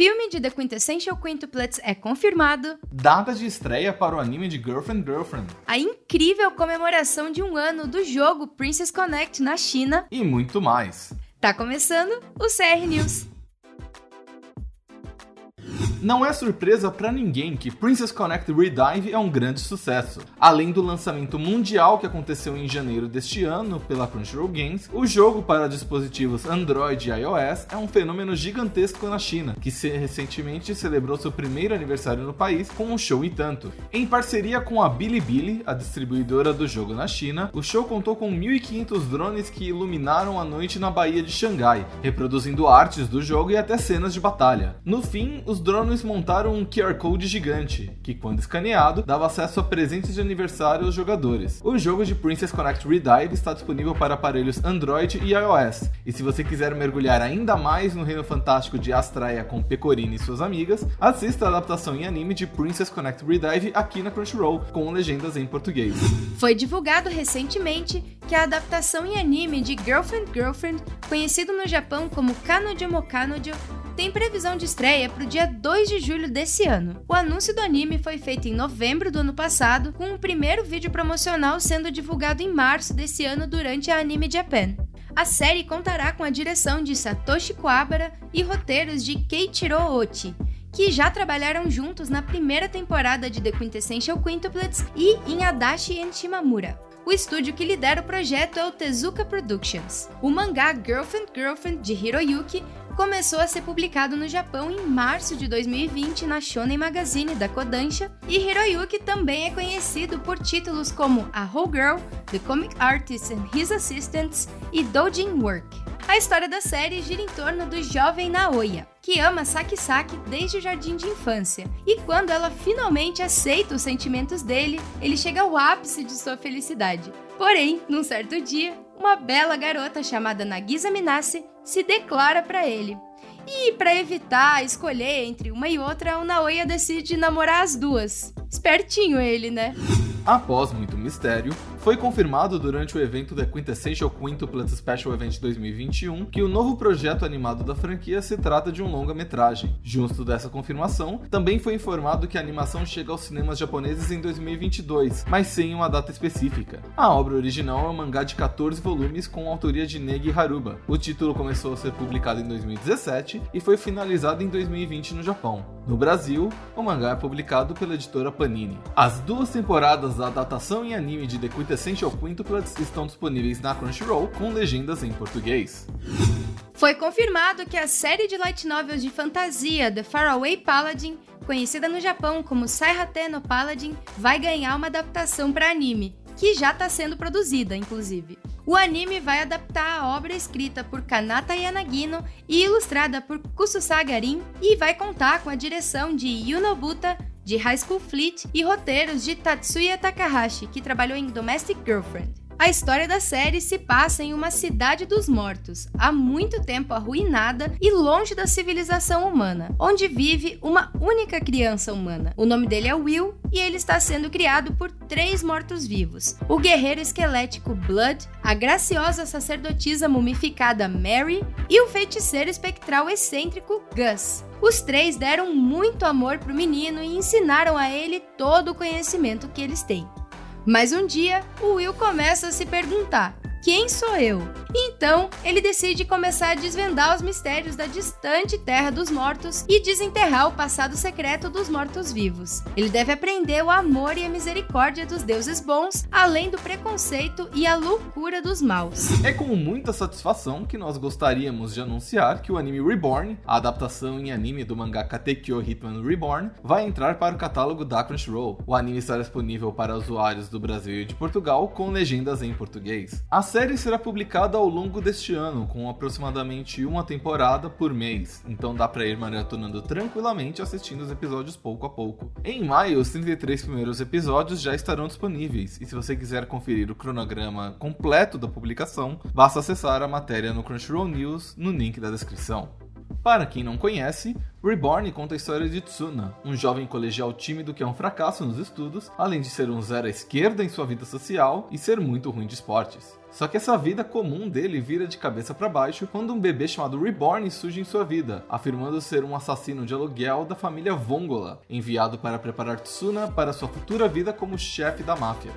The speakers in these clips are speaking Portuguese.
Filme de The Quintessential Quintuplets é confirmado. Data de estreia para o anime de Girlfriend Girlfriend. A incrível comemoração de um ano do jogo Princess Connect na China. E muito mais. Tá começando o CR News. Não é surpresa para ninguém que Princess Connect Redive é um grande sucesso. Além do lançamento mundial que aconteceu em janeiro deste ano pela Crunchyroll Games, o jogo para dispositivos Android e iOS é um fenômeno gigantesco na China, que recentemente celebrou seu primeiro aniversário no país com um show e tanto. Em parceria com a Bilibili, a distribuidora do jogo na China, o show contou com 1.500 drones que iluminaram a noite na Baía de Xangai, reproduzindo artes do jogo e até cenas de batalha. No fim, os drones drones montaram um QR Code gigante, que quando escaneado, dava acesso a presentes de aniversário aos jogadores. O jogo de Princess Connect Redive está disponível para aparelhos Android e iOS, e se você quiser mergulhar ainda mais no reino fantástico de Astraea com Pecorine e suas amigas, assista a adaptação em anime de Princess Connect Redive aqui na Crunchyroll, com legendas em português. Foi divulgado recentemente que a adaptação em anime de Girlfriend Girlfriend, conhecido no Japão como Kanojo mo Kanojo, tem previsão de estreia para o dia 2 de julho desse ano. O anúncio do anime foi feito em novembro do ano passado, com o primeiro vídeo promocional sendo divulgado em março desse ano durante a Anime Japan. A série contará com a direção de Satoshi Kuwabara e roteiros de Keiichiro Ochi, que já trabalharam juntos na primeira temporada de The Quintessential Quintuplets e em Adachi and Shimamura. O estúdio que lidera o projeto é o Tezuka Productions. O mangá Girlfriend Girlfriend de Hiroyuki começou a ser publicado no Japão em março de 2020 na Shonen Magazine da Kodansha, e Hiroyuki também é conhecido por títulos como A Whole Girl, The Comic Artist and His Assistants e Doujin Work. A história da série gira em torno do jovem Naoya, que ama Saki Saki desde o jardim de infância, e quando ela finalmente aceita os sentimentos dele, ele chega ao ápice de sua felicidade. Porém, num certo dia, uma bela garota chamada Nagisa Minase se declara para ele. E para evitar escolher entre uma e outra, o Naoya decide namorar as duas. Espertinho ele, né? Após muito mistério, foi confirmado durante o evento The Quintessential Quintuplets Special Event 2021 que o novo projeto animado da franquia se trata de um longa-metragem. Junto dessa confirmação, também foi informado que a animação chega aos cinemas japoneses em 2022, mas sem uma data específica. A obra original é um mangá de 14 volumes com autoria de Negi Haruba. O título começou a ser publicado em 2017 e foi finalizado em 2020 no Japão. No Brasil, o mangá é publicado pela editora Panini. As duas temporadas da adaptação em anime de The Quintessential Essential Quintuplets estão disponíveis na Crunchyroll com legendas em português. Foi confirmado que a série de light novels de fantasia The Faraway Paladin, conhecida no Japão como Saihate no Paladin, vai ganhar uma adaptação para anime, que já está sendo produzida, inclusive. O anime vai adaptar a obra escrita por Kanata Yanagino e ilustrada por Kususagarin e vai contar com a direção de Yunobuta de High School Fleet e roteiros de Tatsuya Takahashi, que trabalhou em Domestic Girlfriend. A história da série se passa em uma cidade dos mortos, há muito tempo arruinada e longe da civilização humana, onde vive uma única criança humana. O nome dele é Will e ele está sendo criado por três mortos-vivos: o guerreiro esquelético Blood, a graciosa sacerdotisa mumificada Mary e o feiticeiro espectral excêntrico Gus. Os três deram muito amor para o menino e ensinaram a ele todo o conhecimento que eles têm. Mas um dia, o Will começa a se perguntar: quem sou eu? Então, ele decide começar a desvendar os mistérios da distante Terra dos Mortos e desenterrar o passado secreto dos mortos-vivos. Ele deve aprender o amor e a misericórdia dos deuses bons, além do preconceito e a loucura dos maus. É com muita satisfação que nós gostaríamos de anunciar que o anime Reborn, a adaptação em anime do mangá Katekyo Hitman Reborn, vai entrar para o catálogo da Crunchyroll. O anime estará disponível para usuários do Brasil e de Portugal com legendas em português. A série será publicada ao longo deste ano, com aproximadamente uma temporada por mês, então dá para ir maratonando tranquilamente assistindo os episódios pouco a pouco. Em maio, os 33 primeiros episódios já estarão disponíveis, e se você quiser conferir o cronograma completo da publicação, basta acessar a matéria no Crunchyroll News no link da descrição. Para quem não conhece, Reborn conta a história de Tsuna, um jovem colegial tímido que é um fracasso nos estudos, além de ser um zero à esquerda em sua vida social e ser muito ruim de esportes. Só que essa vida comum dele vira de cabeça para baixo quando um bebê chamado Reborn surge em sua vida, afirmando ser um assassino de aluguel da família Vongola, enviado para preparar Tsuna para sua futura vida como chefe da máfia.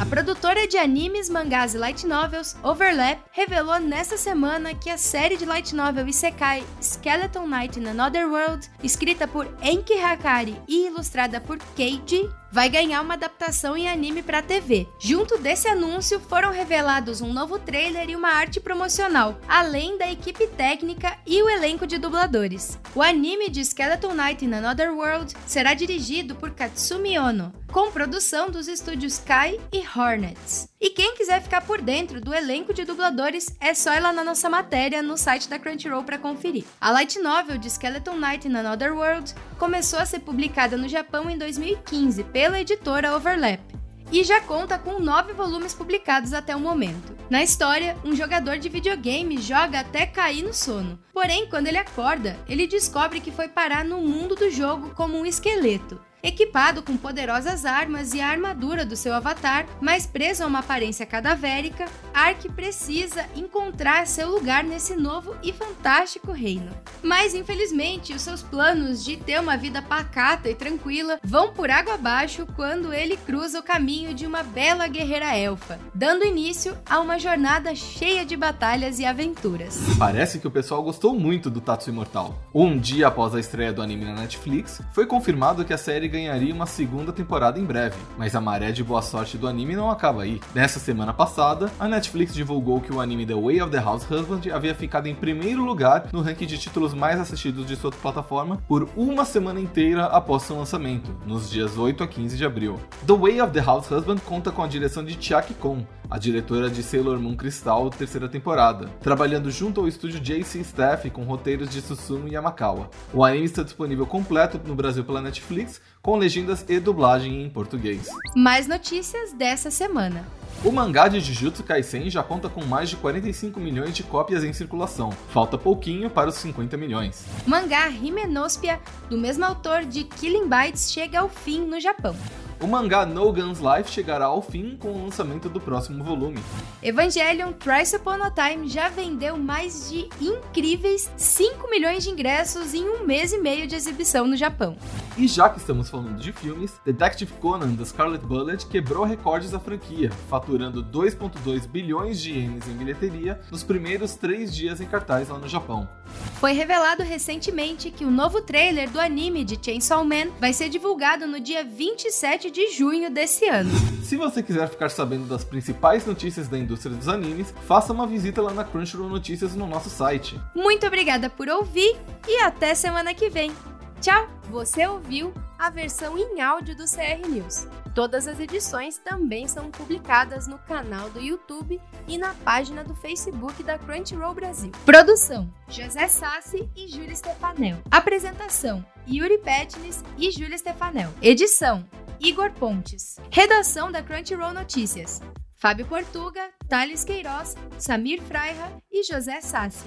A produtora de animes, mangás e light novels, Overlap, revelou nesta semana que a série de light novel Isekai Skeleton Knight in Another World, escrita por Enki Hakari e ilustrada por Keiji, vai ganhar uma adaptação em anime para TV. Junto desse anúncio foram revelados um novo trailer e uma arte promocional, além da equipe técnica e o elenco de dubladores. O anime de Skeleton Knight in Another World será dirigido por Katsumi Ono, com produção dos estúdios Kai e Hornets. E quem quiser ficar por dentro do elenco de dubladores, é só ir lá na nossa matéria no site da Crunchyroll para conferir. A light novel de Skeleton Knight in Another World começou a ser publicada no Japão em 2015 pela editora Overlap e já conta com nove volumes publicados até o momento. Na história, um jogador de videogame joga até cair no sono. Porém, quando ele acorda, ele descobre que foi parar no mundo do jogo como um esqueleto equipado com poderosas armas e a armadura do seu avatar, mas preso a uma aparência cadavérica, Ark precisa encontrar seu lugar nesse novo e fantástico reino. Mas infelizmente, os seus planos de ter uma vida pacata e tranquila vão por água abaixo quando ele cruza o caminho de uma bela guerreira elfa, dando início a uma jornada cheia de batalhas e aventuras. Parece que o pessoal gostou muito do Tatsu Imortal. Um dia após a estreia do anime na Netflix, foi confirmado que a série ganharia uma segunda temporada em breve, mas a maré de boa sorte do anime não acaba aí. Nessa semana passada, a Netflix divulgou que o anime The Way of the House Husband havia ficado em primeiro lugar no ranking de títulos mais assistidos de sua plataforma por uma semana inteira após seu lançamento, nos dias 8 a 15 de abril. The Way of the House Husband conta com a direção de Chiaki Kon, a diretora de Sailor Moon Crystal terceira temporada, trabalhando junto ao estúdio JC Staff com roteiros de Susumu Yamakawa. O anime está disponível completo no Brasil pela Netflix, com legendas e dublagem em português. Mais notícias dessa semana. O mangá de Jujutsu Kaisen já conta com mais de 45 milhões de cópias em circulação. Falta pouquinho para os 50 milhões. O mangá Himenospia, do mesmo autor de Killing Bites, chega ao fim no Japão. O mangá No Guns Life chegará ao fim com o lançamento do próximo volume. Evangelion Thrice Upon a Time já vendeu mais de incríveis 5 milhões de ingressos em um mês e meio de exibição no Japão. E já que estamos falando de filmes, Detective Conan da Scarlet Bullet quebrou recordes da franquia, faturando 2,2 bilhões de ienes em bilheteria nos primeiros três dias em cartaz lá no Japão. Foi revelado recentemente que o novo trailer do anime de Chainsaw Man vai ser divulgado no dia 27 de junho desse ano. Se você quiser ficar sabendo das principais notícias da indústria dos animes, faça uma visita lá na Crunchyroll Notícias no nosso site. Muito obrigada por ouvir e até semana que vem. Tchau! Você ouviu a versão em áudio do CR News. Todas as edições também são publicadas no canal do YouTube e na página do Facebook da Crunchyroll Brasil. Produção: José Sassi e Júlia Stefanel. Apresentação: Yuri Petnis e Júlia Stefanel. Edição: Igor Pontes. Redação da Crunchyroll Notícias: Fábio Portuga, Thales Queiroz, Samir Freira e José Sassi.